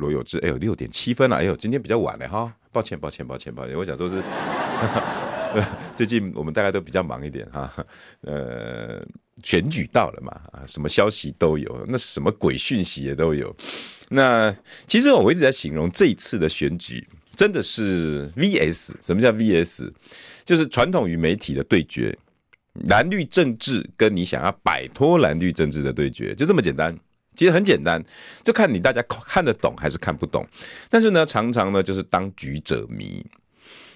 罗有志。哎呦，六点七分了，哎呦，今天比较晚了哈，抱歉，抱歉，抱歉，抱歉。我想说是，最近我们大家都比较忙一点哈。呃，选举到了嘛，啊，什么消息都有，那什么鬼讯息也都有。那其实我一直在形容这一次的选举真的是 VS。什么叫 VS？就是传统与媒体的对决。蓝绿政治跟你想要摆脱蓝绿政治的对决，就这么简单。其实很简单，就看你大家看得懂还是看不懂。但是呢，常常呢就是当局者迷。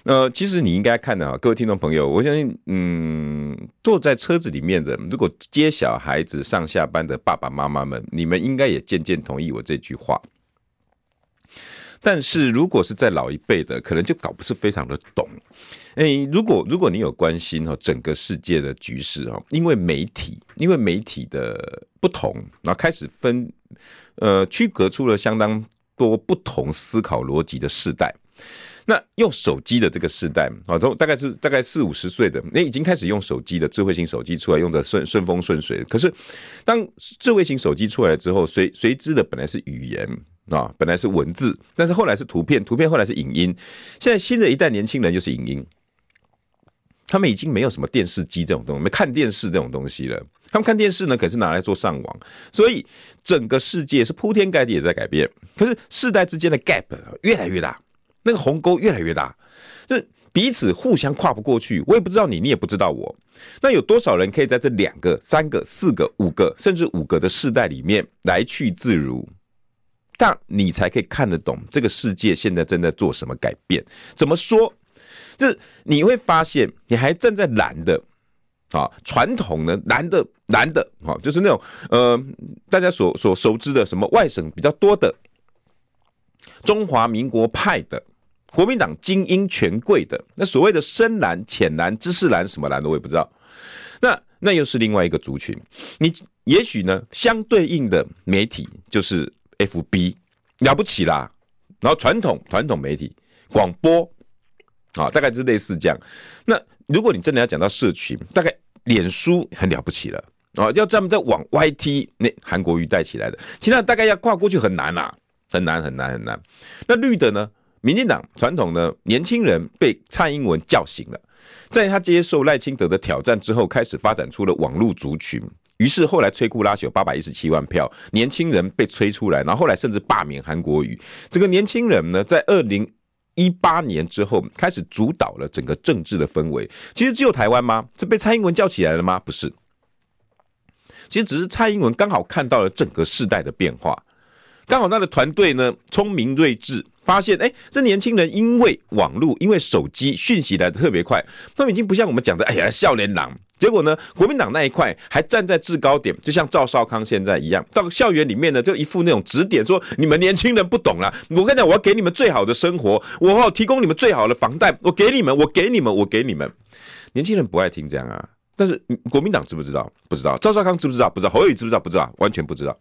呃，其实你应该看的啊，各位听众朋友，我相信，嗯，坐在车子里面的，如果接小孩子上下班的爸爸妈妈们，你们应该也渐渐同意我这句话。但是如果是在老一辈的，可能就搞不是非常的懂。诶，如果如果你有关心哈整个世界的局势哈，因为媒体因为媒体的不同，然后开始分呃区隔出了相当多不同思考逻辑的世代。那用手机的这个世代啊，都大概是大概四五十岁的，那已经开始用手机的智慧型手机出来，用的顺顺风顺水。可是当智慧型手机出来之后，随随之的本来是语言。啊，本来是文字，但是后来是图片，图片后来是影音，现在新的一代年轻人就是影音，他们已经没有什么电视机这种东西，没看电视这种东西了。他们看电视呢，可是拿来做上网，所以整个世界是铺天盖地也在改变。可是世代之间的 gap 越来越大，那个鸿沟越来越大，就是彼此互相跨不过去。我也不知道你，你也不知道我。那有多少人可以在这两个、三个、四个、五个，甚至五个的世代里面来去自如？但你才可以看得懂这个世界现在正在做什么改变。怎么说？就是你会发现，你还站在蓝的啊，传统的蓝的蓝的啊，就是那种呃，大家所所熟知的什么外省比较多的中华民国派的国民党精英权贵的那所谓的深蓝、浅蓝、知识蓝什么蓝的我也不知道。那那又是另外一个族群。你也许呢，相对应的媒体就是。FB 了不起啦，然后传统传统媒体广播啊，大概是类似这样。那如果你真的要讲到社群，大概脸书很了不起了啊，要这么再往 YT 那韩国瑜带起来的，其他大概要跨过去很难啦，很难很难很难。那绿的呢？民进党传统的年轻人被蔡英文叫醒了，在他接受赖清德的挑战之后，开始发展出了网络族群。于是后来摧枯拉朽，八百一十七万票，年轻人被吹出来，然后后来甚至罢免韩国瑜。这个年轻人呢，在二零一八年之后开始主导了整个政治的氛围。其实只有台湾吗？是被蔡英文叫起来了吗？不是，其实只是蔡英文刚好看到了整个世代的变化，刚好他的团队呢聪明睿智。发现，哎，这年轻人因为网络，因为手机讯息来的特别快，他们已经不像我们讲的，哎呀，少年郎。结果呢，国民党那一块还站在制高点，就像赵少康现在一样，到校园里面呢，就一副那种指点，说你们年轻人不懂啦。我跟你讲，我要给你们最好的生活，我要提供你们最好的房贷，我给你们，我给你们，我给你们。年轻人不爱听这样啊。但是国民党知不知道？不知道。赵少康知不知道？不知道。侯友宜知不知道？不知道，完全不知道。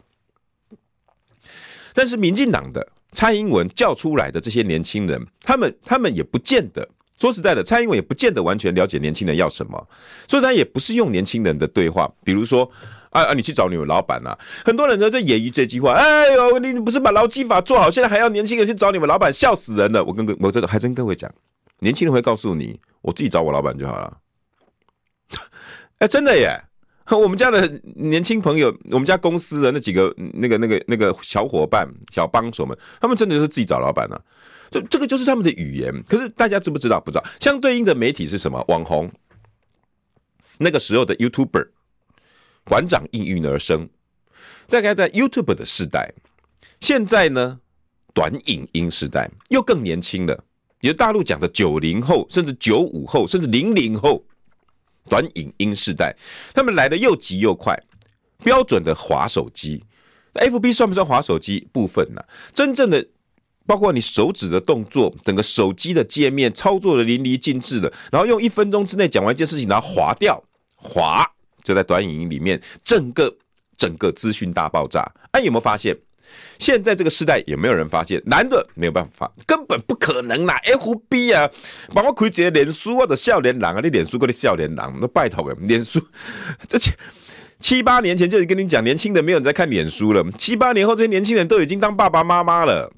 但是民进党的。蔡英文叫出来的这些年轻人，他们他们也不见得说实在的，蔡英文也不见得完全了解年轻人要什么，所以他也不是用年轻人的对话，比如说啊啊，你去找你们老板呐，很多人呢在揶揄这句话，哎呦，你不是把劳基法做好，现在还要年轻人去找你们老板，笑死人了。我跟我这个还真跟各位讲，年轻人会告诉你，我自己找我老板就好了。哎，真的耶。我们家的年轻朋友，我们家公司的那几个那个那个那个小伙伴、小帮手们，他们真的是自己找老板啊。这这个就是他们的语言。可是大家知不知道？不知道。相对应的媒体是什么？网红。那个时候的 YouTuber，馆长应运而生。大概在 YouTube 的时代，现在呢，短影音时代又更年轻了。也就大陆讲的九零后，甚至九五后，甚至零零后。短影音世代，他们来的又急又快，标准的滑手机。FB 算不算滑手机部分呢？真正的包括你手指的动作，整个手机的界面操作的淋漓尽致的，然后用一分钟之内讲完一件事情，然后划掉，划就在短影音里面，整个整个资讯大爆炸。哎，有没有发现？现在这个时代也没有人发现？男的没有办法，根本不可能啦！FB 啊，帮我开一个脸书，或者少年郎啊，你脸书过的少年郎，那拜托，脸书这些七八年前就已经跟你讲，年轻人没有人在看脸书了，七八年后这些年轻人都已经当爸爸妈妈了。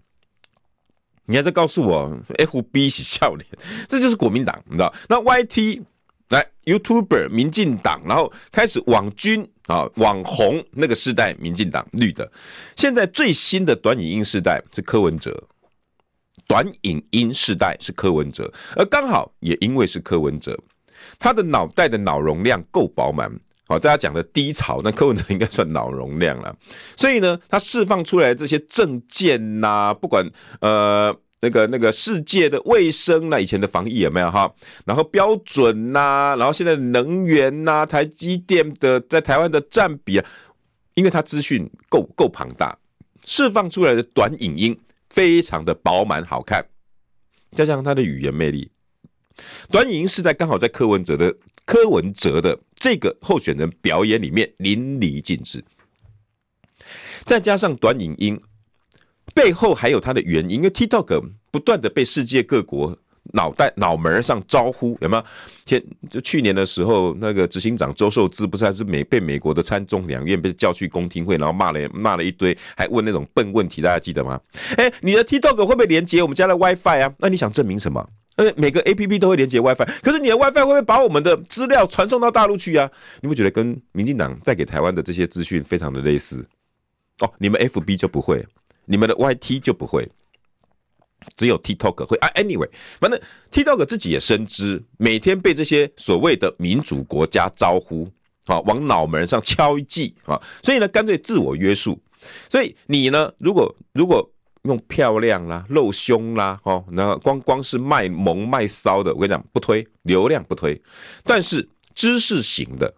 你还在告诉我 FB 是笑脸，这就是国民党，你知道？那 YT 来 YouTuber 民进党，然后开始网军啊网红那个世代，民进党绿的。现在最新的短影音世代是柯文哲，短影音世代是柯文哲，而刚好也因为是柯文哲，他的脑袋的脑容量够饱满。好，大家讲的低潮，那柯文哲应该算脑容量了。所以呢，他释放出来这些政见呐，不管呃那个那个世界的卫生那，以前的防疫有没有哈？然后标准呐，然后现在能源呐，台积电的在台湾的占比啊，因为它资讯够够庞大，释放出来的短影音非常的饱满好看，加上它的语言魅力，短影音是在刚好在柯文哲的柯文哲的。这个候选人表演里面淋漓尽致，再加上短影音背后还有它的原因，因为 TikTok 不断的被世界各国脑袋脑门上招呼，有没有？前就去年的时候，那个执行长周受资不是还是美被美国的参众两院被叫去公听会，然后骂了骂了一堆，还问那种笨问题，大家记得吗？哎，你的 TikTok 会不会连接我们家的 WiFi 啊？那你想证明什么？而且每个 A P P 都会连接 WiFi，可是你的 WiFi 会不会把我们的资料传送到大陆去啊？你会觉得跟民进党带给台湾的这些资讯非常的类似哦？你们 F B 就不会，你们的 Y T 就不会，只有 TikTok 会啊。Anyway，反正 TikTok 自己也深知，每天被这些所谓的民主国家招呼啊，往脑门上敲一记啊，所以呢，干脆自我约束。所以你呢，如果如果用漂亮啦、露胸啦，哦，然后光光是卖萌卖骚的，我跟你讲，不推流量不推，但是知识型的、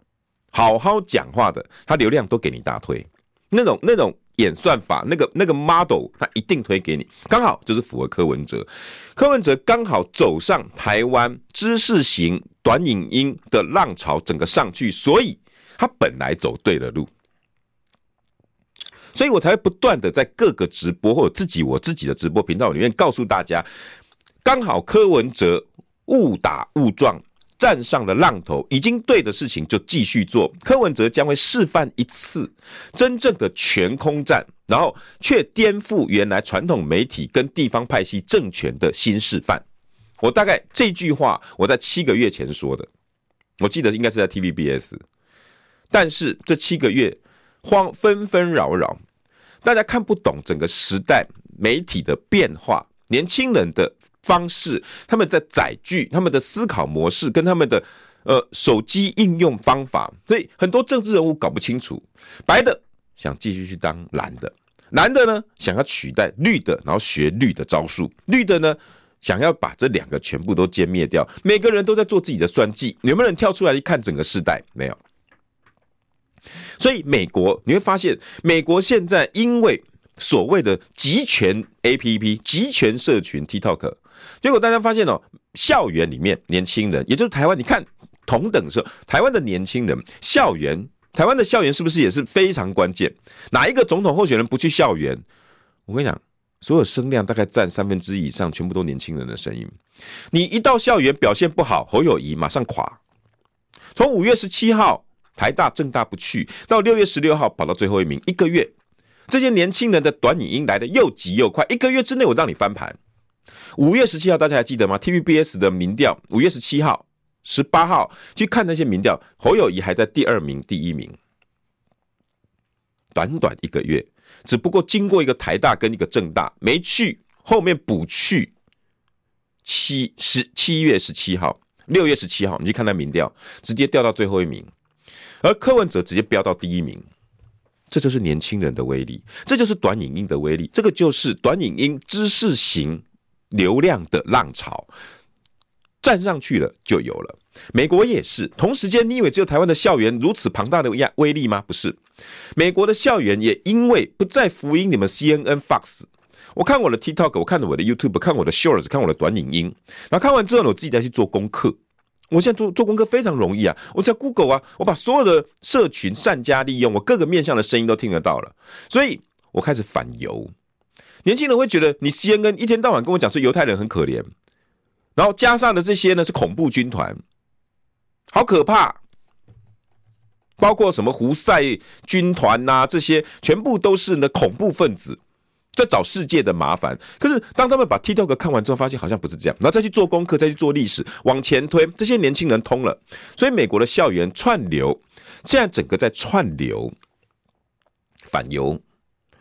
好好讲话的，他流量都给你大推。那种那种演算法，那个那个 model，他一定推给你，刚好就是符合柯文哲。柯文哲刚好走上台湾知识型短影音的浪潮，整个上去，所以他本来走对了路。所以我才会不断的在各个直播或者自己我自己的直播频道里面告诉大家，刚好柯文哲误打误撞站上了浪头，已经对的事情就继续做。柯文哲将会示范一次真正的全空战，然后却颠覆原来传统媒体跟地方派系政权的新示范。我大概这句话我在七个月前说的，我记得应该是在 TVBS，但是这七个月慌纷纷扰扰。大家看不懂整个时代媒体的变化，年轻人的方式，他们在载具，他们的思考模式跟他们的呃手机应用方法，所以很多政治人物搞不清楚，白的想继续去当蓝的，蓝的呢想要取代绿的，然后学绿的招数，绿的呢想要把这两个全部都歼灭掉，每个人都在做自己的算计，有没有人跳出来一看整个时代？没有。所以美国你会发现，美国现在因为所谓的集权 APP、集权社群 TikTok，结果大家发现哦，校园里面年轻人，也就是台湾，你看同等的时候，台湾的年轻人，校园，台湾的校园是不是也是非常关键？哪一个总统候选人不去校园？我跟你讲，所有声量大概占三分之以上，全部都年轻人的声音。你一到校园表现不好，侯友宜马上垮。从五月十七号。台大、政大不去，到六月十六号跑到最后一名，一个月，这些年轻人的短影音来得又急又快，一个月之内我让你翻盘。五月十七号大家还记得吗？TVBS 的民调，五月十七号、十八号去看那些民调，侯友宜还在第二名、第一名。短短一个月，只不过经过一个台大跟一个政大没去，后面补去。七十七月十七号、六月十七号，你去看那民调，直接掉到最后一名。而柯文哲直接飙到第一名，这就是年轻人的威力，这就是短影音的威力，这个就是短影音知识型流量的浪潮，站上去了就有了。美国也是，同时间，你以为只有台湾的校园如此庞大的压威力吗？不是，美国的校园也因为不再福音你们 CNN、Fox，我看我的 TikTok，我看我的 YouTube，看我的 Shorts，看我的短影音，然后看完之后呢，我自己再去做功课。我现在做做功课非常容易啊，我只要 Google 啊，我把所有的社群善加利用，我各个面向的声音都听得到了，所以我开始反犹。年轻人会觉得你 CNN 一天到晚跟我讲说犹太人很可怜，然后加上的这些呢是恐怖军团，好可怕，包括什么胡塞军团呐，这些全部都是呢恐怖分子。在找世界的麻烦，可是当他们把 TikTok 看完之后，发现好像不是这样，然后再去做功课，再去做历史，往前推，这些年轻人通了，所以美国的校园串流，现在整个在串流反犹，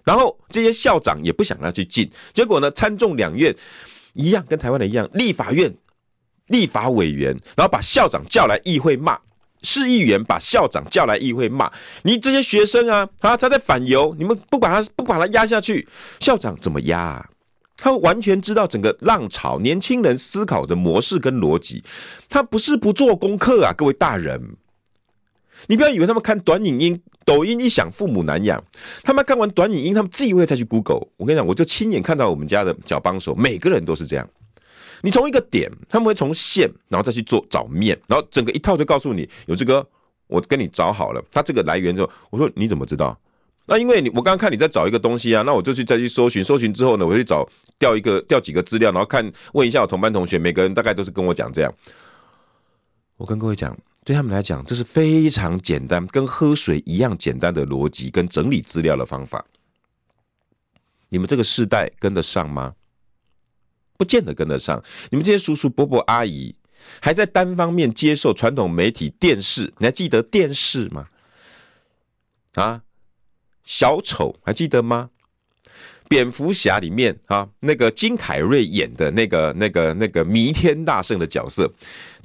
然后这些校长也不想要去进，结果呢，参众两院一样，跟台湾的一样，立法院立法委员，然后把校长叫来议会骂。市议员把校长叫来议会骂你这些学生啊，啊，他在反犹，你们不把他不把他压下去，校长怎么压啊？他完全知道整个浪潮年轻人思考的模式跟逻辑，他不是不做功课啊，各位大人，你不要以为他们看短影音、抖音一响父母难养，他们看完短影音，他们自己会再去 Google。我跟你讲，我就亲眼看到我们家的小帮手，每个人都是这样。你从一个点，他们会从线，然后再去做找面，然后整个一套就告诉你有这个，我跟你找好了，他这个来源之后，我说你怎么知道？那因为你我刚刚看你在找一个东西啊，那我就去再去搜寻，搜寻之后呢，我去找调一个调几个资料，然后看问一下我同班同学，每个人大概都是跟我讲这样。我跟各位讲，对他们来讲，这是非常简单，跟喝水一样简单的逻辑跟整理资料的方法。你们这个世代跟得上吗？不见得跟得上，你们这些叔叔伯伯阿姨还在单方面接受传统媒体电视，你还记得电视吗？啊，小丑还记得吗？蝙蝠侠里面啊，那个金凯瑞演的那个那个那个弥天大圣的角色，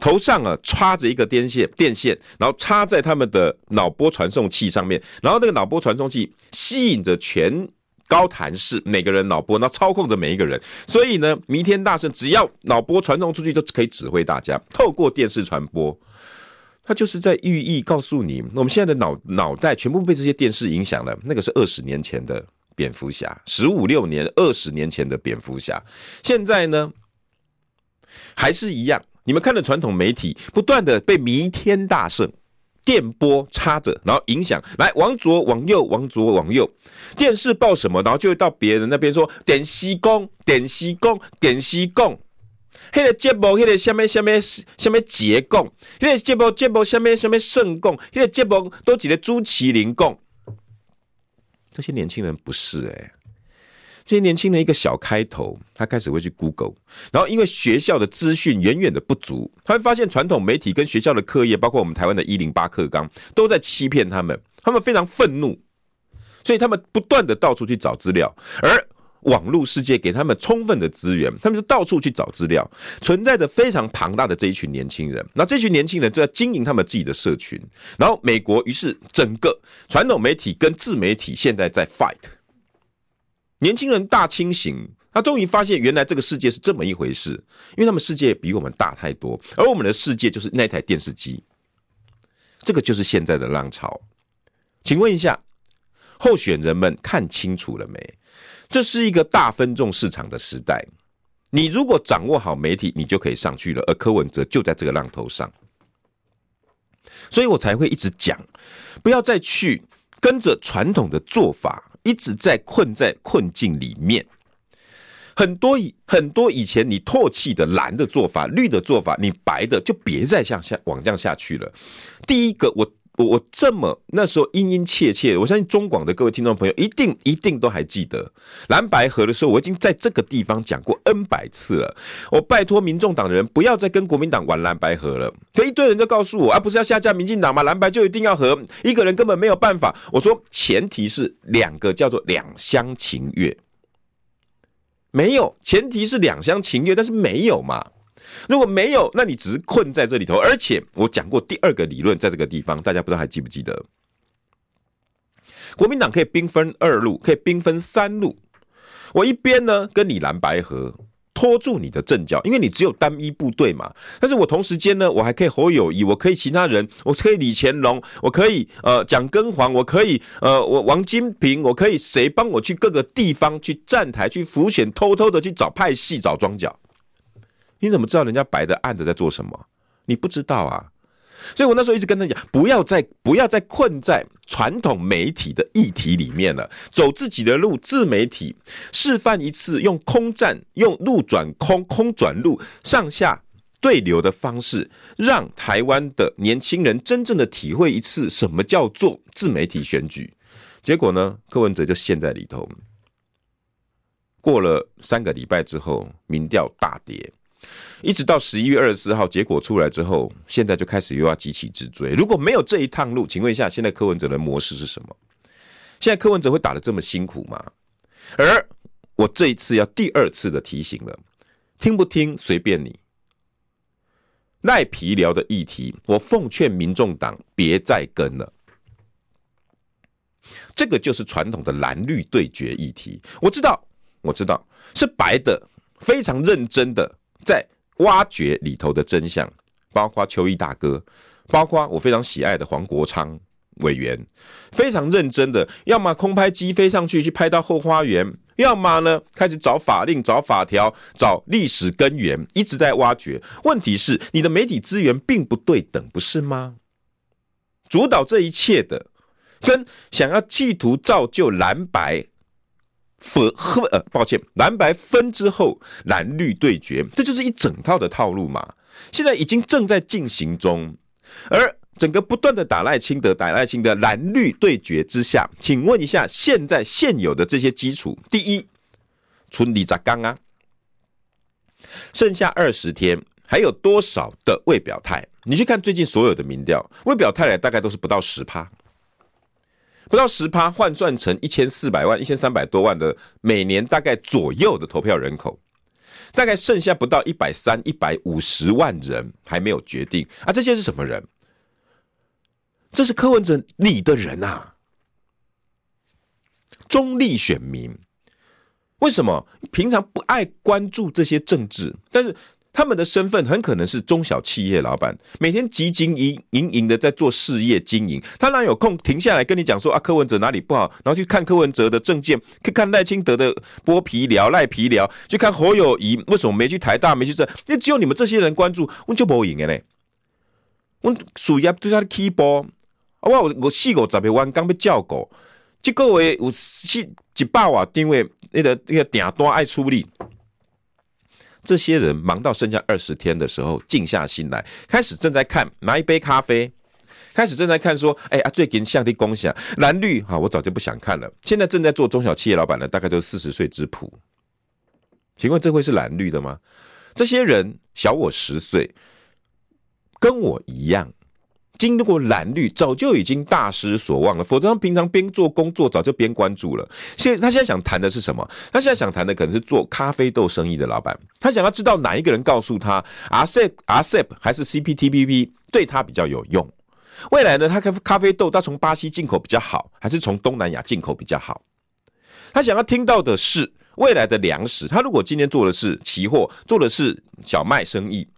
头上啊插着一个电线，电线，然后插在他们的脑波传送器上面，然后那个脑波传送器吸引着全。高谭市，每个人脑波，那操控着每一个人，所以呢，弥天大圣只要脑波传送出去，就可以指挥大家。透过电视传播，他就是在寓意告诉你，我们现在的脑脑袋全部被这些电视影响了。那个是二十年前的蝙蝠侠，十五六年、二十年前的蝙蝠侠，现在呢，还是一样。你们看的传统媒体，不断的被弥天大圣。电波插着，然后影响来往左往右，往左往右。电视报什么，然后就会到别人那边说点西贡，点西贡，点西贡。那个节目，那个下面下面下面结贡，那个节目节目下面下面圣贡，那个节目都记得朱麒麟贡。这些年轻人不是哎、欸。这些年轻人一个小开头，他开始会去 Google，然后因为学校的资讯远远的不足，他会发现传统媒体跟学校的课业，包括我们台湾的一零八课纲，都在欺骗他们，他们非常愤怒，所以他们不断的到处去找资料，而网络世界给他们充分的资源，他们就到处去找资料，存在着非常庞大的这一群年轻人，那这群年轻人就在经营他们自己的社群，然后美国于是整个传统媒体跟自媒体现在在 fight。年轻人大清醒，他终于发现原来这个世界是这么一回事，因为他们世界比我们大太多，而我们的世界就是那台电视机，这个就是现在的浪潮。请问一下，候选人们看清楚了没？这是一个大分众市场的时代，你如果掌握好媒体，你就可以上去了，而柯文哲就在这个浪头上，所以我才会一直讲，不要再去跟着传统的做法。一直在困在困境里面，很多以很多以前你唾弃的蓝的做法、绿的做法，你白的就别再向下往降下去了。第一个我。我我这么那时候殷殷切切，我相信中广的各位听众朋友一定一定都还记得蓝白合的时候，我已经在这个地方讲过 N 百次了。我拜托民众党的人不要再跟国民党玩蓝白合了。可一堆人就告诉我，啊，不是要下架民进党吗？蓝白就一定要合，一个人根本没有办法。我说前提是两个叫做两厢情愿，没有前提是两厢情愿，但是没有嘛。如果没有，那你只是困在这里头。而且我讲过第二个理论，在这个地方，大家不知道还记不记得？国民党可以兵分二路，可以兵分三路。我一边呢跟你蓝白合，拖住你的阵脚，因为你只有单一部队嘛。但是我同时间呢，我还可以侯友谊，我可以其他人，我可以李乾隆，我可以呃蒋根黄，我可以呃我王金平，我可以谁帮我去各个地方去站台去浮选，偷偷的去找派系找庄脚。你怎么知道人家白的暗的在做什么？你不知道啊。所以我那时候一直跟他讲，不要再不要再困在传统媒体的议题里面了，走自己的路，自媒体示范一次用空战、用路转空、空转路、上下对流的方式，让台湾的年轻人真正的体会一次什么叫做自媒体选举。结果呢，柯文哲就陷在里头。过了三个礼拜之后，民调大跌。一直到十一月二十四号，结果出来之后，现在就开始又要急起直追。如果没有这一趟路，请问一下，现在柯文哲的模式是什么？现在柯文哲会打得这么辛苦吗？而我这一次要第二次的提醒了，听不听随便你。赖皮聊的议题，我奉劝民众党别再跟了。这个就是传统的蓝绿对决议题。我知道，我知道是白的，非常认真的。在挖掘里头的真相，包括邱毅大哥，包括我非常喜爱的黄国昌委员，非常认真的，要么空拍机飞上去去拍到后花园，要么呢开始找法令、找法条、找历史根源，一直在挖掘。问题是你的媒体资源并不对等，不是吗？主导这一切的，跟想要企图造就蓝白。分和呃，抱歉，蓝白分之后，蓝绿对决，这就是一整套的套路嘛。现在已经正在进行中，而整个不断的打赖清德、打赖清德蓝绿对决之下，请问一下，现在现有的这些基础，第一，村里咋刚啊？剩下二十天，还有多少的未表态？你去看最近所有的民调，未表态的大概都是不到十趴。不到十趴，换算成一千四百万、一千三百多万的每年大概左右的投票人口，大概剩下不到一百三、一百五十万人还没有决定啊！这些是什么人？这是柯文哲你的人啊，中立选民。为什么平常不爱关注这些政治？但是。他们的身份很可能是中小企业老板，每天汲汲营营营的在做事业经营，他哪有空停下来跟你讲说啊，柯文哲哪里不好，然后去看柯文哲的证件，去看赖清德的剥皮寮、赖皮寮，去看侯友谊为什么没去台大，没去这，因为只有你们这些人关注，我就不赢的嘞。我属于对他的 keyboard，我我四五十个万刚被叫过，这个月有四一百瓦定位那个那个订单爱处理。这些人忙到剩下二十天的时候，静下心来，开始正在看拿一杯咖啡，开始正在看说，哎啊，最近向地共享蓝绿哈，我早就不想看了。现在正在做中小企业老板的，大概都是四十岁之谱。请问这会是蓝绿的吗？这些人小我十岁，跟我一样。经过蓝绿，早就已经大失所望了。否则，他平常边做工作，早就边关注了。现他现在想谈的是什么？他现在想谈的可能是做咖啡豆生意的老板。他想要知道哪一个人告诉他，RCEP、RCEP 还是 CPTPP 对他比较有用。未来呢，他咖咖啡豆，他从巴西进口比较好，还是从东南亚进口比较好？他想要听到的是未来的粮食。他如果今天做的是期货，做的是小麦生意，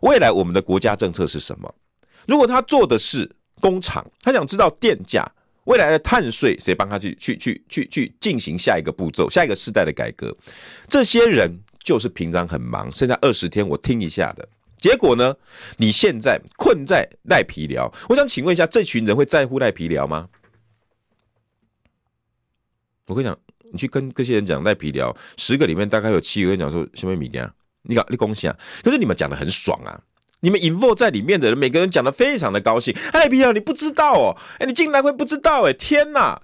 未来我们的国家政策是什么？如果他做的是工厂，他想知道电价，未来的碳税谁帮他去去去去去进行下一个步骤，下一个世代的改革？这些人就是平常很忙，剩下二十天我听一下的结果呢？你现在困在赖皮寮，我想请问一下，这群人会在乎赖皮寮吗？我跟你讲，你去跟这些人讲赖皮寮，十个里面大概有七个人讲说什么米呀？你搞你恭喜啊！可是你们讲的很爽啊！你们 involve 在里面的人，每个人讲的非常的高兴。哎，皮条，你不知道哦？哎，你竟然会不知道？哎，天哪！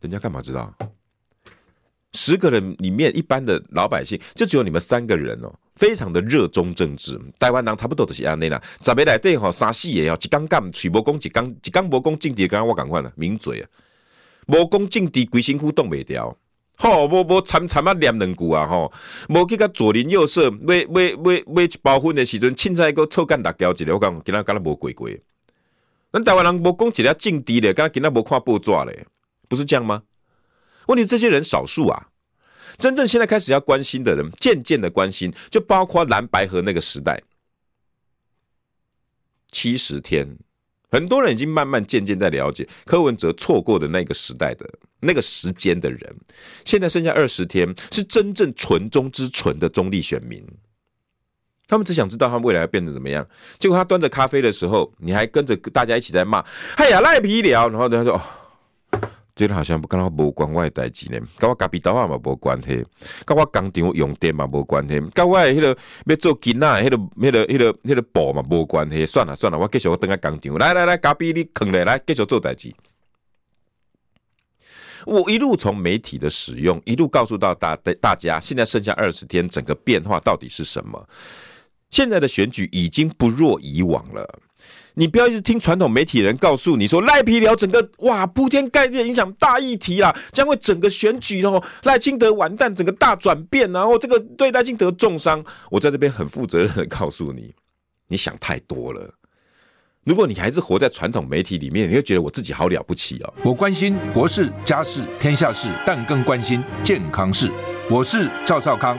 人家干嘛知道？十个人里面，一般的老百姓就只有你们三个人哦，非常的热衷政治。台湾人差不多都是安内啦。十个来对吼，三四个哦，一刚干，取无功，一刚一刚无功，政治刚刚我赶快了，抿嘴啊！无功政治，规身躯动袂掉。吼，无无参参啊念两句啊吼，无去甲左邻右舍买买买买一包粉的时阵，凊彩个臭干辣椒一个，我讲今仔敢若无过过。咱台湾人无讲一粒政治咧，敢若今仔无看报纸咧，不是这样吗？问题这些人少数啊，真正现在开始要关心的人，渐渐的关心，就包括蓝白河那个时代，七十天，很多人已经慢慢渐渐在了解柯文哲错过的那个时代的那个时间的人，现在剩下二十天，是真正纯中之纯的中立选民。他们只想知道他们未来要变得怎么样。结果他端着咖啡的时候，你还跟着大家一起在骂：“哎呀，赖皮了。”然后他说：“哦，觉得好像不跟他无关我的代志呢，跟我咖啡豆啊嘛无关系，跟我工厂用电嘛无关系，跟我迄个要做囡仔迄个、迄个、迄个、迄个布嘛无关系。算了算了，我继续我等下工厂。来来来，咖啡你扛来，来继续做代志。我一路从媒体的使用，一路告诉到大大家，现在剩下二十天，整个变化到底是什么？现在的选举已经不若以往了，你不要一直听传统媒体人告诉你说赖皮聊整个哇铺天盖地影响大议题啦，将会整个选举然后赖清德完蛋，整个大转变，然后这个对赖清德重伤。我在这边很负责任的告诉你，你想太多了。如果你还是活在传统媒体里面，你会觉得我自己好了不起哦。我关心国事、家事、天下事，但更关心健康事。我是赵少康，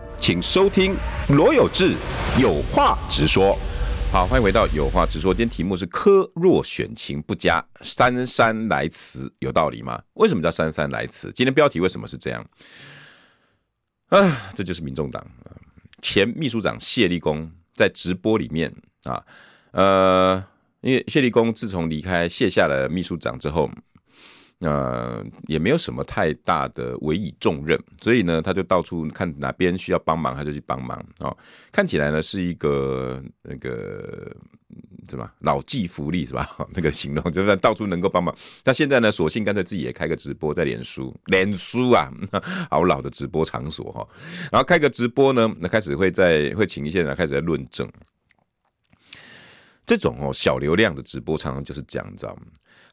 请收听罗有志有话直说。好，欢迎回到有话直说。今天题目是柯若选情不佳，姗姗来迟，有道理吗？为什么叫姗姗来迟？今天标题为什么是这样？啊，这就是民众党前秘书长谢立功在直播里面啊，呃，因为谢立功自从离开卸下了秘书长之后。呃，也没有什么太大的委以重任，所以呢，他就到处看哪边需要帮忙，他就去帮忙哦。看起来呢是一个那个什么老骥伏枥是吧？那个形容就是到处能够帮忙。那现在呢，索性干脆自己也开个直播在脸书，脸书啊，好老的直播场所哈。然后开个直播呢，那开始会在会请一些人开始在论证。这种哦小流量的直播常常就是这样，你知道吗？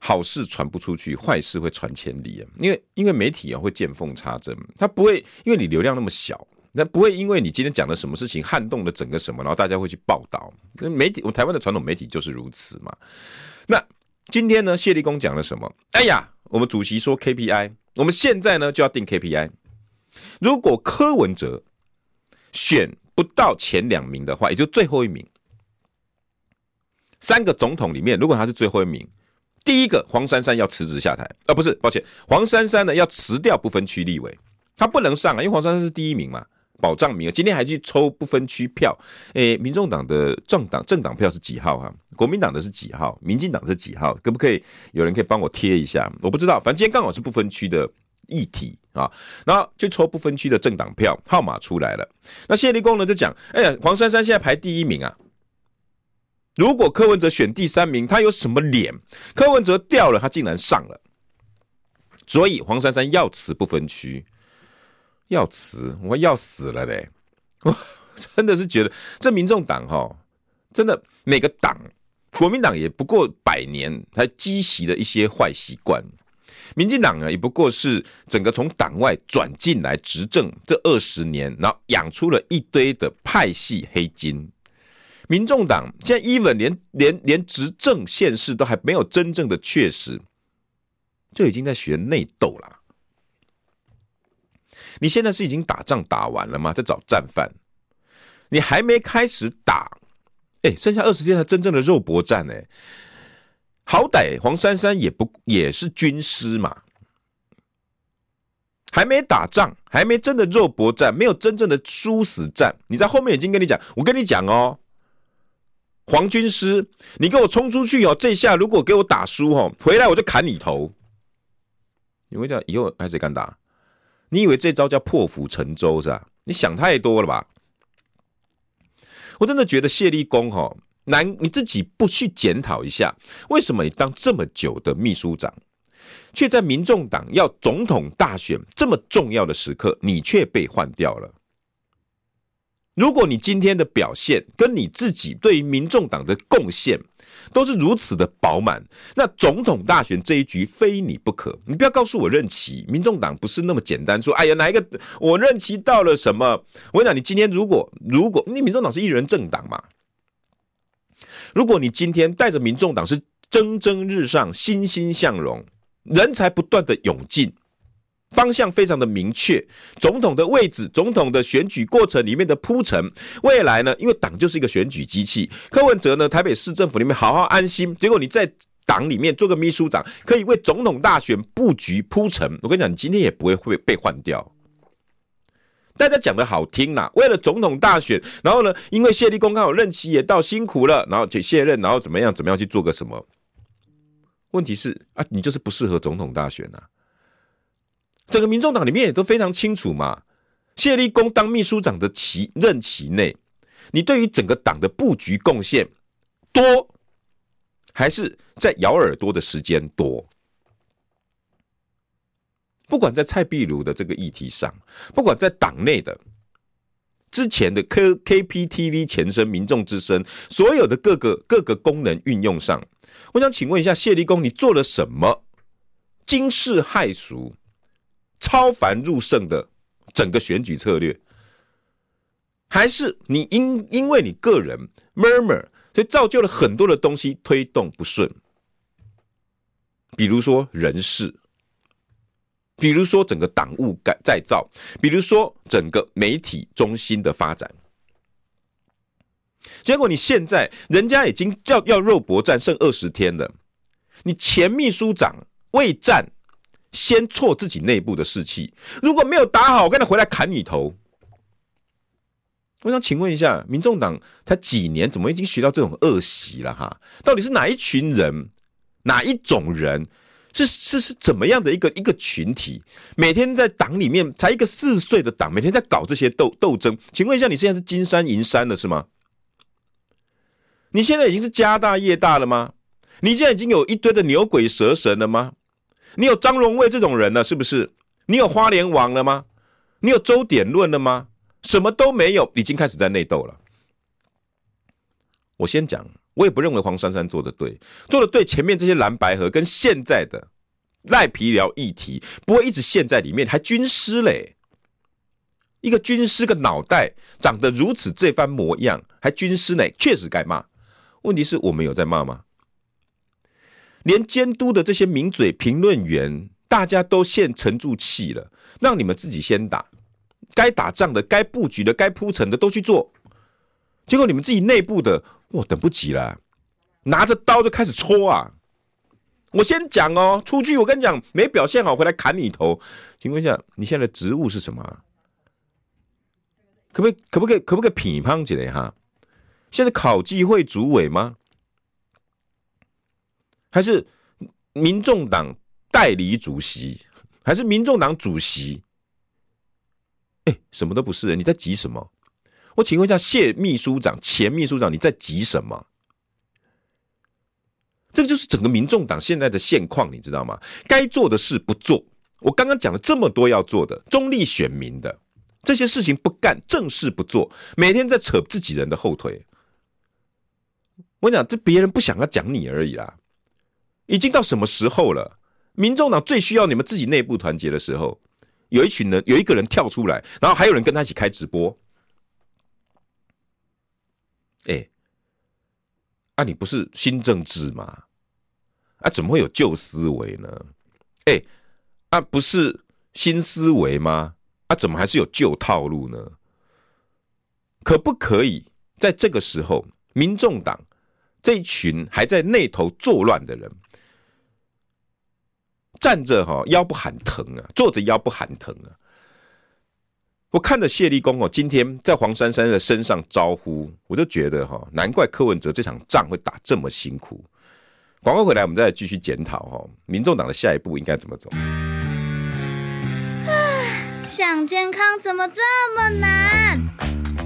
好事传不出去，坏事会传千里啊！因为因为媒体啊会见缝插针，他不会因为你流量那么小，那不会因为你今天讲了什么事情撼动了整个什么，然后大家会去报道。媒体，我台湾的传统媒体就是如此嘛。那今天呢，谢立功讲了什么？哎呀，我们主席说 KPI，我们现在呢就要定 KPI。如果柯文哲选不到前两名的话，也就最后一名，三个总统里面，如果他是最后一名。第一个，黄珊珊要辞职下台，啊，不是，抱歉，黄珊珊呢要辞掉不分区立委，他不能上啊，因为黄珊珊是第一名嘛，保障名额。今天还去抽不分区票，诶，民众党的政党政党票是几号啊？国民党的是几号？民进党是几号？可不可以有人可以帮我贴一下？我不知道，反正今天刚好是不分区的议题啊，然后就抽不分区的政党票号码出来了。那谢立功呢就讲，哎呀，黄珊珊现在排第一名啊。如果柯文哲选第三名，他有什么脸？柯文哲掉了，他竟然上了，所以黄珊珊要辞不分区，要辞，我要死了嘞！我真的是觉得这民众党哈，真的每个党，国民党也不过百年才积习的一些坏习惯，民进党呢也不过是整个从党外转进来执政这二十年，然后养出了一堆的派系黑金。民众党现在 even 连连连执政县市都还没有真正的确实，就已经在学内斗了。你现在是已经打仗打完了吗？在找战犯？你还没开始打，哎，剩下二十天才真正的肉搏战哎。好歹黄珊珊也不也是军师嘛，还没打仗，还没真的肉搏战，没有真正的殊死战。你在后面已经跟你讲，我跟你讲哦。黄军师，你给我冲出去哦！这下如果给我打输哦，回来我就砍你头。你会讲以后还谁敢打？你以为这招叫破釜沉舟是吧？你想太多了吧？我真的觉得谢立功哈，难你自己不去检讨一下，为什么你当这么久的秘书长，却在民众党要总统大选这么重要的时刻，你却被换掉了？如果你今天的表现跟你自己对于民众党的贡献都是如此的饱满，那总统大选这一局非你不可。你不要告诉我任期，民众党不是那么简单说，哎呀，哪一个我任期到了什么？我跟你讲，你今天如果如果你民众党是一人政党嘛，如果你今天带着民众党是蒸蒸日上、欣欣向荣，人才不断的涌进。方向非常的明确，总统的位置、总统的选举过程里面的铺陈，未来呢，因为党就是一个选举机器。柯文哲呢，台北市政府里面好好安心，结果你在党里面做个秘书长，可以为总统大选布局铺陈。我跟你讲，你今天也不会会被换掉。大家讲的好听啦，为了总统大选，然后呢，因为谢立功刚好任期也到，辛苦了，然后就卸任，然后怎么样怎么样去做个什么？问题是啊，你就是不适合总统大选啊。整个民众党里面也都非常清楚嘛，谢立功当秘书长的期任期内，你对于整个党的布局贡献多，还是在咬耳朵的时间多？不管在蔡壁如的这个议题上，不管在党内的之前的 K KPTV 前身民众之声，所有的各个各个功能运用上，我想请问一下谢立功，你做了什么惊世骇俗？超凡入圣的整个选举策略，还是你因因为你个人 murmur，所以造就了很多的东西推动不顺，比如说人事，比如说整个党务改再造，比如说整个媒体中心的发展，结果你现在人家已经要要肉搏战剩二十天了，你前秘书长未战。先挫自己内部的士气，如果没有打好，我跟他回来砍你头。我想请问一下，民众党才几年，怎么已经学到这种恶习了哈？到底是哪一群人，哪一种人？是是是怎么样的一个一个群体？每天在党里面才一个四岁的党，每天在搞这些斗斗争。请问一下，你现在是金山银山了是吗？你现在已经是家大业大了吗？你现在已经有一堆的牛鬼蛇神了吗？你有张荣味这种人了，是不是？你有花莲王了吗？你有周点论了吗？什么都没有，已经开始在内斗了。我先讲，我也不认为黄珊珊做的对，做的对。前面这些蓝白合跟现在的赖皮聊议题，不会一直陷在里面，还军师嘞。一个军师个脑袋长得如此这番模样，还军师呢，确实该骂。问题是我们有在骂吗？连监督的这些名嘴评论员，大家都先沉住气了，让你们自己先打，该打仗的、该布局的、该铺陈的都去做。结果你们自己内部的，我，等不及了，拿着刀就开始戳啊！我先讲哦，出去我跟你讲，没表现好回来砍你头。请问一下，你现在的职务是什么？可不可以？可不可以？可不可以评判起来哈？现在考纪会主委吗？还是民众党代理主席，还是民众党主席？哎、什么都不是，你在急什么？我请问一下谢秘书长、前秘书长，你在急什么？这个就是整个民众党现在的现况，你知道吗？该做的事不做，我刚刚讲了这么多要做的，中立选民的这些事情不干，正事不做，每天在扯自己人的后腿。我跟你讲，这别人不想要讲你而已啦。已经到什么时候了？民众党最需要你们自己内部团结的时候，有一群人，有一个人跳出来，然后还有人跟他一起开直播。哎，啊，你不是新政治吗？啊，怎么会有旧思维呢？哎，啊，不是新思维吗？啊，怎么还是有旧套路呢？可不可以在这个时候，民众党这一群还在内头作乱的人？站着哈腰不喊疼啊，坐着腰不喊疼啊。我看着谢立功哦，今天在黄珊珊的身上招呼，我就觉得哈，难怪柯文哲这场仗会打这么辛苦。广告回来，我们再来继续检讨哈，民众党的下一步应该怎么走？想健康怎么这么难？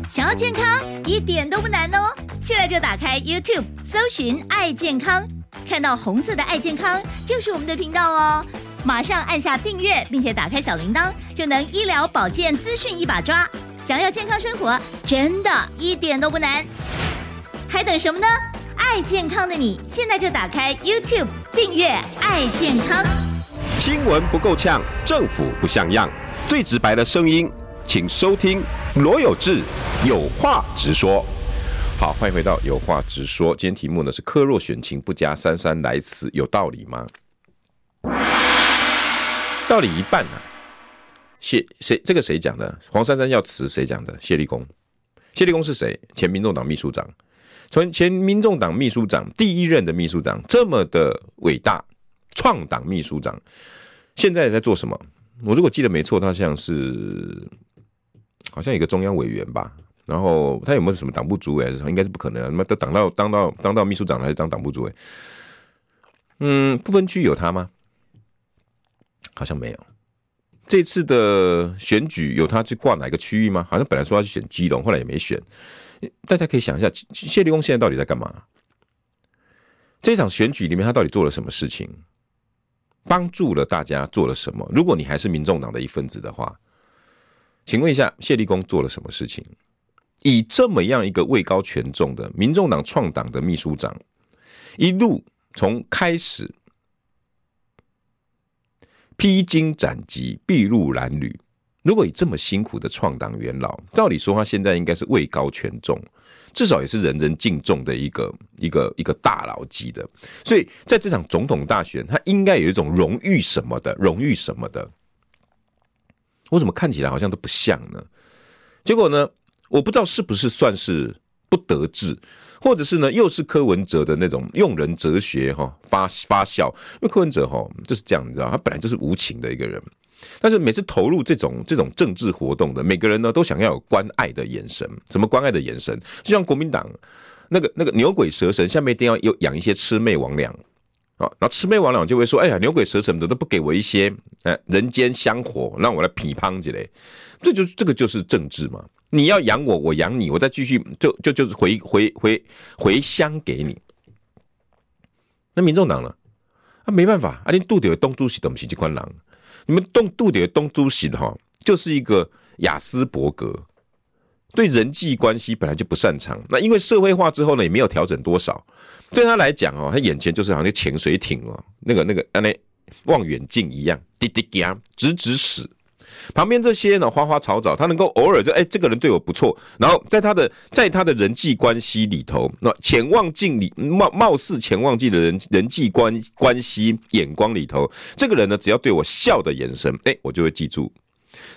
想要健康一点都不难哦，现在就打开 YouTube 搜寻“爱健康”。看到红色的“爱健康”就是我们的频道哦，马上按下订阅，并且打开小铃铛，就能医疗保健资讯一把抓。想要健康生活，真的一点都不难，还等什么呢？爱健康的你，现在就打开 YouTube 订阅“爱健康”。新闻不够呛，政府不像样，最直白的声音，请收听罗有志有话直说。好，欢迎回到有话直说。今天题目呢是“柯若选情不佳，姗姗来迟，有道理吗？”道理一半呢、啊。谢谁？这个谁讲的？黄珊珊要辞，谁讲的？谢立功。谢立功是谁？前民众党秘书长。从前民众党秘书长第一任的秘书长，这么的伟大，创党秘书长，现在在做什么？我如果记得没错，他像是好像一个中央委员吧。然后他有没有什么党部主委？应该是不可能、啊，那么都当到当到当到秘书长还是当党部主委？嗯，不分区有他吗？好像没有。这次的选举有他去挂哪个区域吗？好像本来说要去选基隆，后来也没选。大家可以想一下，谢立功现在到底在干嘛？这场选举里面，他到底做了什么事情？帮助了大家做了什么？如果你还是民众党的一份子的话，请问一下，谢立功做了什么事情？以这么样一个位高权重的民众党创党的秘书长，一路从开始。披荆斩棘，筚路蓝缕。如果以这么辛苦的创党元老，照理说他现在应该是位高权重，至少也是人人敬重的一个一个一个大佬级的。所以在这场总统大选，他应该有一种荣誉什么的，荣誉什么的。我怎么看起来好像都不像呢？结果呢，我不知道是不是算是不得志。或者是呢，又是柯文哲的那种用人哲学哈发发酵，因为柯文哲哈就是这样，你知道，他本来就是无情的一个人，但是每次投入这种这种政治活动的每个人呢，都想要有关爱的眼神，什么关爱的眼神？就像国民党那个那个牛鬼蛇神，下面一定要有养一些魑魅魍魉啊，然后魑魅魍魉就会说，哎呀，牛鬼蛇神的都不给我一些哎人间香火，让我来批判之类，这就这个就是政治嘛。你要养我，我养你，我再继续就就就是回回回回乡给你。那民众党呢？啊，没办法，啊，你杜的东主席都不是这款人，你们东杜的东主席哈，就是一个雅斯伯格，对人际关系本来就不擅长。那因为社会化之后呢，也没有调整多少。对他来讲哦，他眼前就是好像潜水艇哦，那个那个那望远镜一样，滴滴滴，直直使。旁边这些呢，花花草草，他能够偶尔就哎，这个人对我不错，然后在他的在他的人际关系里头，那潜望镜里貌貌似潜望镜的人人际关关系眼光里头，这个人呢，只要对我笑的眼神，哎，我就会记住。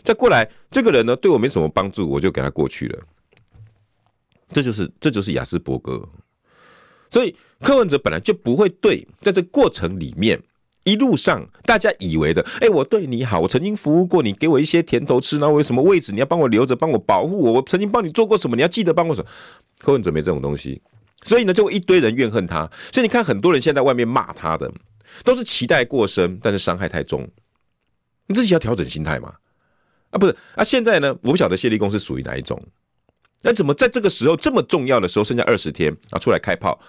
再过来，这个人呢，对我没什么帮助，我就给他过去了。这就是这就是亚斯伯格，所以柯文哲本来就不会对，在这过程里面。一路上，大家以为的，哎、我对你好，我曾经服务过你，给我一些甜头吃，然后我有什么位置，你要帮我留着，帮我保护我，我曾经帮你做过什么，你要记得帮我什么。柯文哲没这种东西，所以呢，就一堆人怨恨他。所以你看，很多人现在在外面骂他的，都是期待过深，但是伤害太重。你自己要调整心态嘛。啊，不是啊，现在呢，我不晓得谢立功是属于哪一种。那怎么在这个时候这么重要的时候，剩下二十天啊，出来开炮，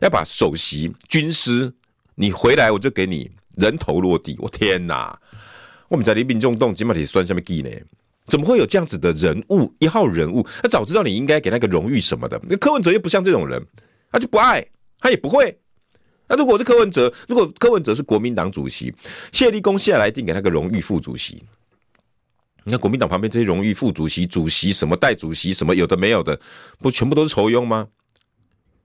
要把首席军师，你回来我就给你。人头落地，我天哪！我们在里民众动，起码得算下面记呢？怎么会有这样子的人物？一号人物，他早知道你应该给那个荣誉什么的。那柯文哲又不像这种人，他就不爱，他也不会。那如果是柯文哲，如果柯文哲是国民党主席，谢立功下来定给他个荣誉副主席。你看国民党旁边这些荣誉副主席、主席什么代主席什么有的没有的，不全部都是酬庸吗？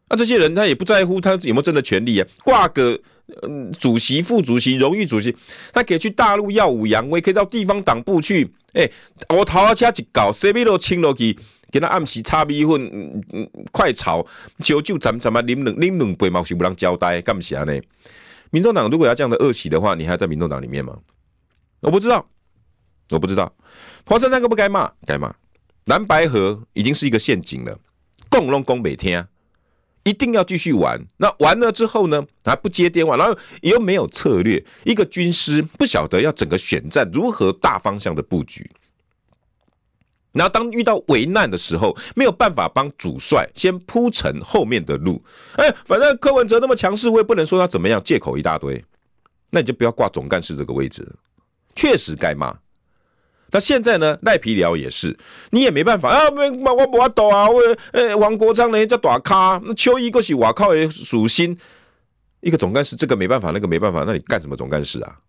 那这些人他也不在乎他有没有真的权利啊，挂个。嗯，主席、副主席、荣誉主席，他可以去大陆耀武扬威，可以到地方党部去。哎、欸，我头阿车一搞，谁咪都清落去，给他暗时炒米粉，嗯嗯，快炒，烧酒怎怎么啉两啉两杯，嘛是不让交代，干不起来呢？民众党如果要这样的恶习的话，你还在民众党里面吗？我不知道，我不知道。黄珊珊该不该骂？该骂。蓝白河已经是一个陷阱了，共拢讲袂听。一定要继续玩，那完了之后呢？还不接电话，然后又没有策略。一个军师不晓得要整个选战如何大方向的布局。然后当遇到危难的时候，没有办法帮主帅先铺成后面的路。哎，反正柯文哲那么强势，我也不能说他怎么样，借口一大堆。那你就不要挂总干事这个位置，确实该骂。那现在呢？赖皮聊也是，你也没办法啊！我我我懂啊！我呃，王国昌呢叫大咖，那邱毅过去瓦靠也属心，一个总干事这个没办法，那个没办法，那你干什么总干事啊？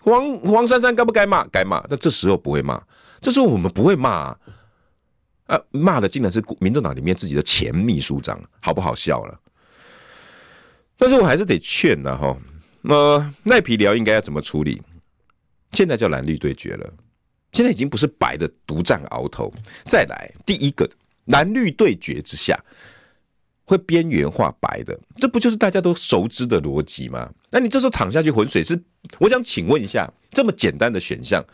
黄黄珊珊该不该骂？该骂，那这时候不会骂，这时候我们不会骂啊！啊，骂的竟然是民众党里面自己的前秘书长，好不好笑了？但是我还是得劝呐，哈，那赖皮聊应该要怎么处理？现在叫蓝绿对决了。现在已经不是白的独占鳌头，再来第一个蓝绿对决之下会边缘化白的，这不就是大家都熟知的逻辑吗？那你这时候躺下去浑水是？我想请问一下，这么简单的选项，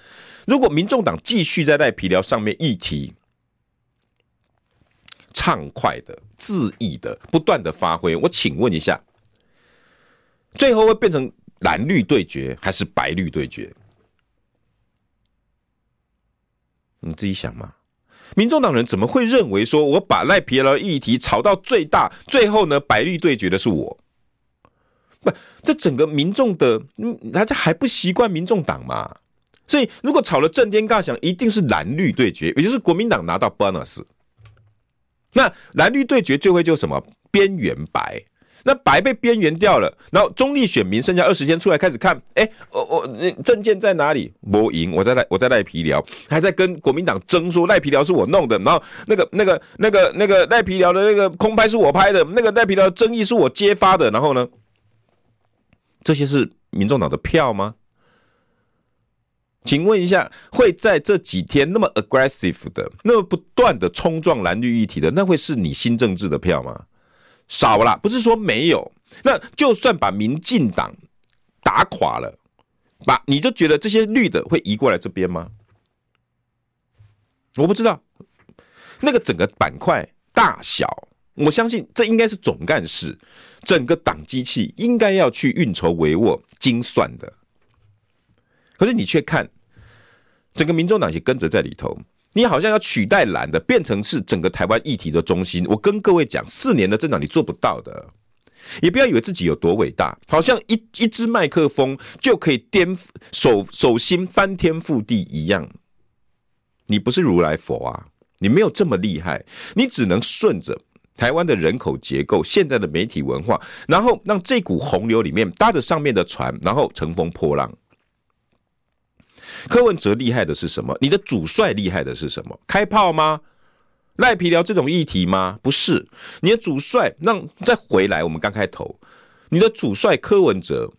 如果民众党继续在赖皮寮上面议题畅快的、恣意的、不断的发挥，我请问一下，最后会变成蓝绿对决还是白绿对决？你自己想嘛，民众党人怎么会认为说，我把赖皮寮议题炒到最大，最后呢，白绿对决的是我？不，这整个民众的，嗯，大家还不习惯民众党嘛？所以如果炒了震天价响，一定是蓝绿对决，也就是国民党拿到 bonus。那蓝绿对决就会就什么边缘白。那白被边缘掉了，然后中立选民剩下二十天出来开始看，哎，我我证件在哪里？没赢，我在赖我在赖皮聊，还在跟国民党争说赖皮聊是我弄的，然后那个那个那个那个赖皮聊的那个空拍是我拍的，那个赖皮聊的争议是我揭发的，然后呢，这些是民众党的票吗？请问一下，会在这几天那么 aggressive 的，那么不断的冲撞蓝绿议题的，那会是你新政治的票吗？少了，不是说没有。那就算把民进党打垮了，把你就觉得这些绿的会移过来这边吗？我不知道。那个整个板块大小，我相信这应该是总干事整个党机器应该要去运筹帷幄、精算的。可是你却看整个民众党也跟着在里头。你好像要取代蓝的，变成是整个台湾议题的中心。我跟各位讲，四年的政党你做不到的，也不要以为自己有多伟大，好像一一支麦克风就可以颠覆手手心翻天覆地一样。你不是如来佛啊，你没有这么厉害，你只能顺着台湾的人口结构、现在的媒体文化，然后让这股洪流里面搭着上面的船，然后乘风破浪。柯文哲厉害的是什么？你的主帅厉害的是什么？开炮吗？赖皮聊这种议题吗？不是，你的主帅让再回来。我们刚开头，你的主帅柯文哲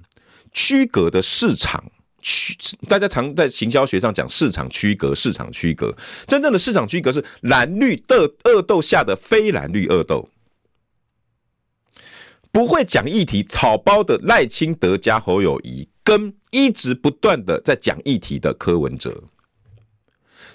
区隔的市场区，大家常在行销学上讲市场区隔，市场区隔，真正的市场区隔是蓝绿的恶斗下的非蓝绿恶斗，不会讲议题草包的赖清德加侯友谊跟。一直不断的在讲议题的柯文哲，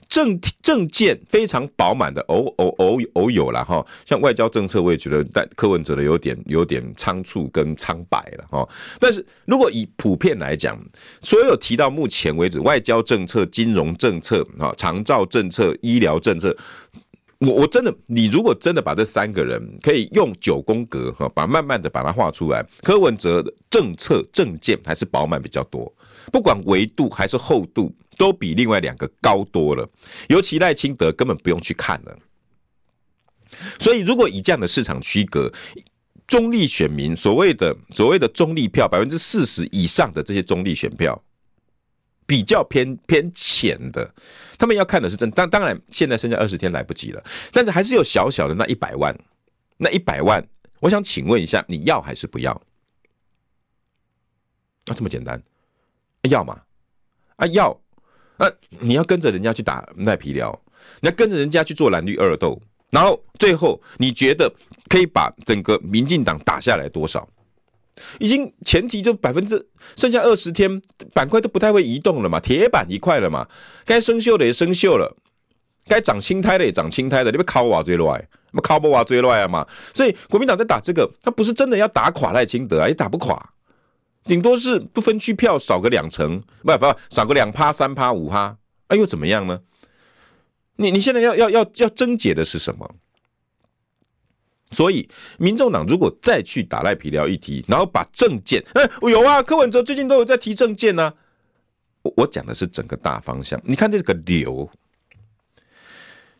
政政见非常饱满的，偶偶偶偶有了哈，像外交政策，我也觉得但柯文哲的有点有点仓促跟苍白了哈。但是如果以普遍来讲，所有提到目前为止外交政策、金融政策啊、长照政策、医疗政策。我我真的，你如果真的把这三个人可以用九宫格哈，把慢慢的把它画出来，柯文哲的政策政见还是饱满比较多，不管维度还是厚度，都比另外两个高多了。尤其赖清德根本不用去看了。所以，如果以这样的市场区隔，中立选民所谓的所谓的中立票，百分之四十以上的这些中立选票。比较偏偏浅的，他们要看的是真，当当然现在剩下二十天来不及了，但是还是有小小的那一百万，那一百万，我想请问一下，你要还是不要？啊，这么简单，要吗？啊要，啊你要跟着人家去打赖皮寮，你要跟着人家去做蓝绿二斗，然后最后你觉得可以把整个民进党打下来多少？已经前提就百分之剩下二十天，板块都不太会移动了嘛，铁板一块了嘛，该生锈的也生锈了，该长青苔的也长青苔的，你不靠我最乱，不靠不我最乱啊嘛，所以国民党在打这个，他不是真的要打垮赖清德啊，也打不垮，顶多是不分区票少个两成，不不少个两趴三趴五趴，哎又怎么样呢？你你现在要要要要争解的是什么？所以，民众党如果再去打赖皮聊议题，然后把政见，哎，有啊，柯文哲最近都有在提政见呢。我我讲的是整个大方向。你看这个流，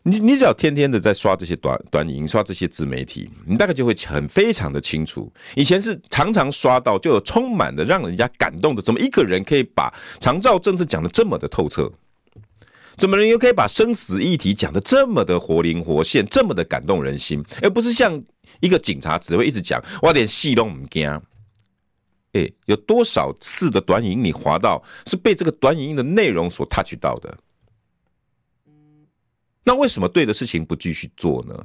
你你只要天天的在刷这些短短影音，刷这些自媒体，你大概就会很非常的清楚。以前是常常刷到，就有充满的让人家感动的，怎么一个人可以把长照政策讲的这么的透彻？怎么人又可以把生死议题讲得这么的活灵活现，这么的感动人心，而不是像一个警察只会一直讲，我连戏都不惊。哎，有多少次的短影你滑到是被这个短影的内容所 touch 到的？那为什么对的事情不继续做呢？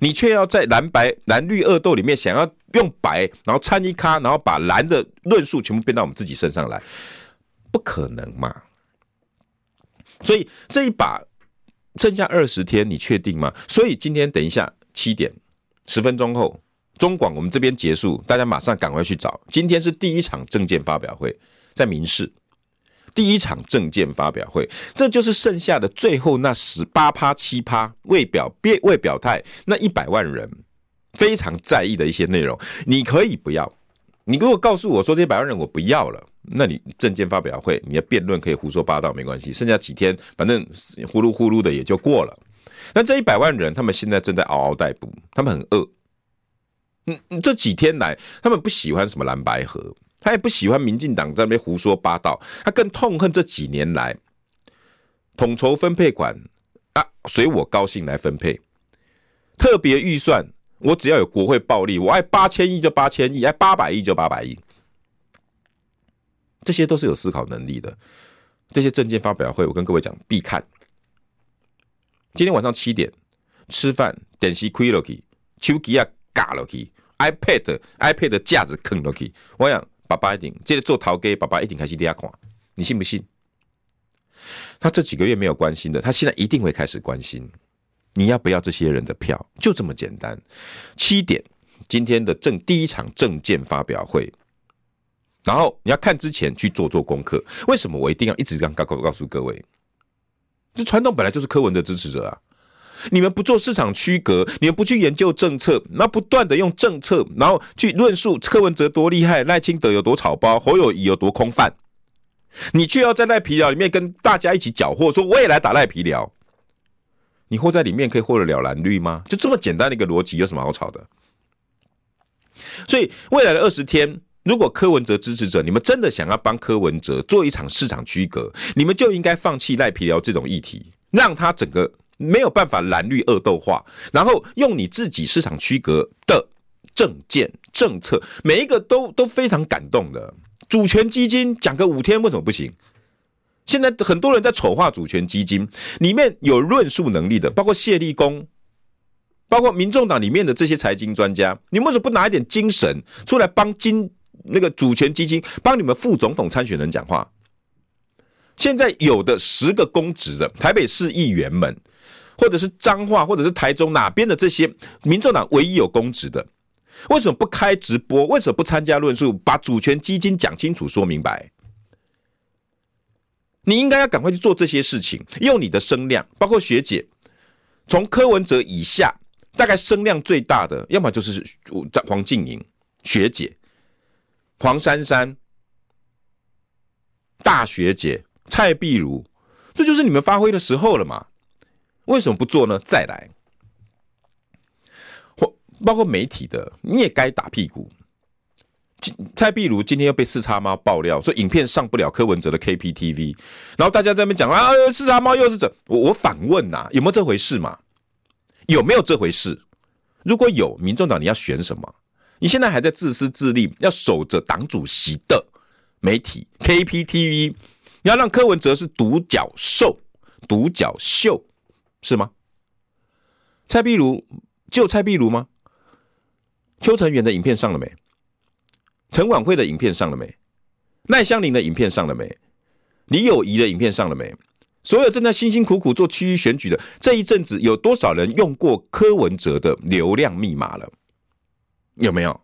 你却要在蓝白蓝绿恶斗里面想要用白，然后掺一咖，然后把蓝的论述全部变到我们自己身上来，不可能嘛？所以这一把剩下二十天，你确定吗？所以今天等一下七点十分钟后，中广我们这边结束，大家马上赶快去找。今天是第一场政见发表会，在民视，第一场政见发表会，这就是剩下的最后那十八趴七趴未表别未表态那一百万人非常在意的一些内容，你可以不要。你如果告诉我说这一百万人我不要了。那你证件发表会，你的辩论可以胡说八道没关系，剩下几天反正呼噜呼噜的也就过了。那这一百万人，他们现在正在嗷嗷待哺，他们很饿。嗯，这几天来，他们不喜欢什么蓝白合，他也不喜欢民进党在那边胡说八道，他更痛恨这几年来统筹分配款啊，随我高兴来分配，特别预算，我只要有国会暴力，我爱八千亿就八千亿，爱八百亿就八百亿。这些都是有思考能力的。这些证件发表会，我跟各位讲必看。今天晚上七点吃饭，电视开了去，手机啊嘎了去，iPad iPad 架子坑了去。我想爸爸一定接着做头家，爸爸一定开始底下看，你信不信？他这几个月没有关心的，他现在一定会开始关心。你要不要这些人的票？就这么简单。七点今天的政第一场政见发表会。然后你要看之前去做做功课。为什么我一定要一直这样告告告诉各位？这传统本来就是柯文的支持者啊！你们不做市场区隔，你们不去研究政策，那不断的用政策，然后去论述柯文哲多厉害，赖清德有多草包，侯友宜有多空泛，你却要在赖皮寮里面跟大家一起搅和，说我也来打赖皮寮。你活在里面可以获得了蓝绿吗？就这么简单的一个逻辑，有什么好吵的？所以未来的二十天。如果柯文哲支持者，你们真的想要帮柯文哲做一场市场区隔，你们就应该放弃赖皮聊这种议题，让他整个没有办法蓝绿恶斗化，然后用你自己市场区隔的政见政策，每一个都都非常感动的。主权基金讲个五天为什么不行？现在很多人在丑化主权基金，里面有论述能力的，包括谢立功。包括民众党里面的这些财经专家，你们为什么不拿一点精神出来帮金？那个主权基金帮你们副总统参选人讲话，现在有的十个公职的台北市议员们，或者是彰化，或者是台中哪边的这些民众党唯一有公职的，为什么不开直播？为什么不参加论述？把主权基金讲清楚、说明白？你应该要赶快去做这些事情，用你的声量，包括学姐，从柯文哲以下，大概声量最大的，要么就是黄静莹学姐。黄珊珊、大学姐蔡碧如，这就是你们发挥的时候了嘛？为什么不做呢？再来，或包括媒体的，你也该打屁股。蔡壁如今天又被四叉猫爆料说影片上不了柯文哲的 KPTV，然后大家在那边讲啊，四叉猫又是怎？我我反问呐、有没有这回事嘛？有没有这回事？如果有，民众党你要选什么？你现在还在自私自利，要守着党主席的媒体 KPTV，你要让柯文哲是独角兽、独角秀，是吗？蔡壁如就蔡壁如吗？邱成元的影片上了没？陈婉慧的影片上了没？赖香林的影片上了没？李友仪的影片上了没？所有正在辛辛苦苦做区域选举的这一阵子，有多少人用过柯文哲的流量密码了？有没有？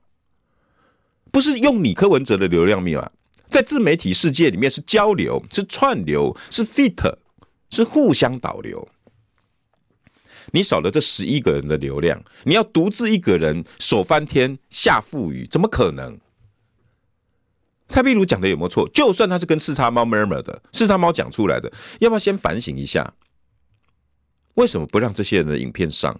不是用你柯文哲的流量密码，在自媒体世界里面是交流、是串流、是 fit、是互相导流。你少了这十一个人的流量，你要独自一个人手翻天下覆雨，怎么可能？蔡壁如讲的有没有错？就算他是跟四叉猫 murmur 的，四叉猫讲出来的，要不要先反省一下？为什么不让这些人的影片上？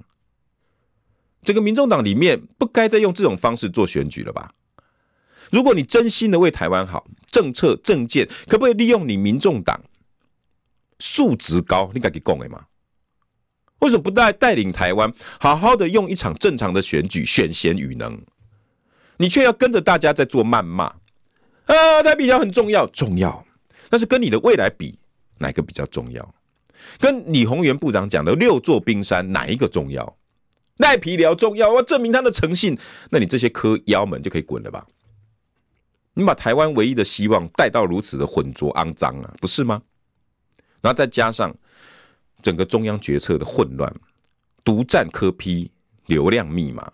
整个民众党里面不该再用这种方式做选举了吧？如果你真心的为台湾好，政策政见可不可以利用你民众党素质高？你敢给讲的吗？为什么不带带领台湾好好的用一场正常的选举选贤与能？你却要跟着大家在做谩骂。啊，它比较很重要，重要，但是跟你的未来比，哪个比较重要？跟李鸿源部长讲的六座冰山，哪一个重要？赖皮聊重要，我证明他的诚信，那你这些科妖们就可以滚了吧？你把台湾唯一的希望带到如此的浑浊肮脏啊，不是吗？然后再加上整个中央决策的混乱，独占科批流量密码，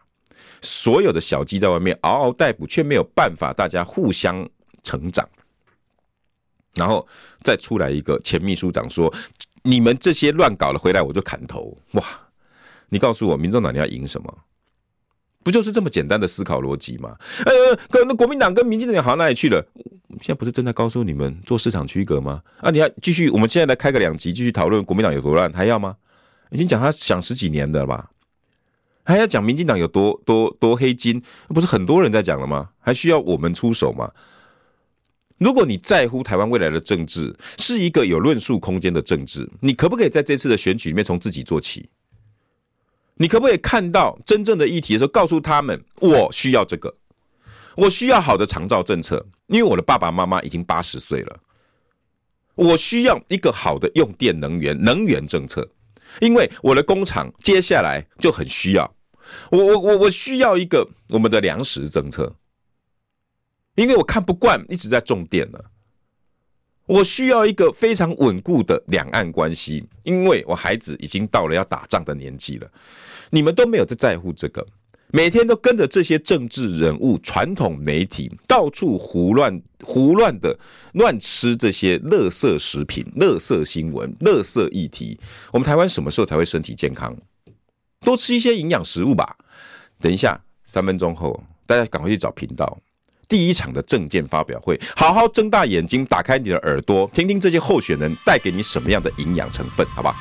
所有的小鸡在外面嗷嗷待哺，却没有办法大家互相。成长，然后再出来一个前秘书长说：“你们这些乱搞了，回来我就砍头。”哇！你告诉我，民众党你要赢什么？不就是这么简单的思考逻辑吗？呃，可那国民党跟民进党好到哪里去了？现在不是正在告诉你们做市场区隔吗？啊，你要继续？我们现在来开个两集，继续讨论国民党有多乱，还要吗？已经讲他想十几年的了吧？还要讲民进党有多多多黑金？不是很多人在讲了吗？还需要我们出手吗？如果你在乎台湾未来的政治是一个有论述空间的政治，你可不可以在这次的选举里面从自己做起？你可不可以看到真正的议题的时候，告诉他们我需要这个，我需要好的长照政策，因为我的爸爸妈妈已经八十岁了，我需要一个好的用电能源能源政策，因为我的工厂接下来就很需要，我我我我需要一个我们的粮食政策。因为我看不惯一直在重点了，我需要一个非常稳固的两岸关系，因为我孩子已经到了要打仗的年纪了。你们都没有在在乎这个，每天都跟着这些政治人物、传统媒体到处胡乱胡乱的乱吃这些垃圾食品、垃圾新闻、垃圾议题。我们台湾什么时候才会身体健康？多吃一些营养食物吧。等一下，三分钟后，大家赶快去找频道。第一场的政见发表会，好好睁大眼睛，打开你的耳朵，听听这些候选人带给你什么样的营养成分，好吧？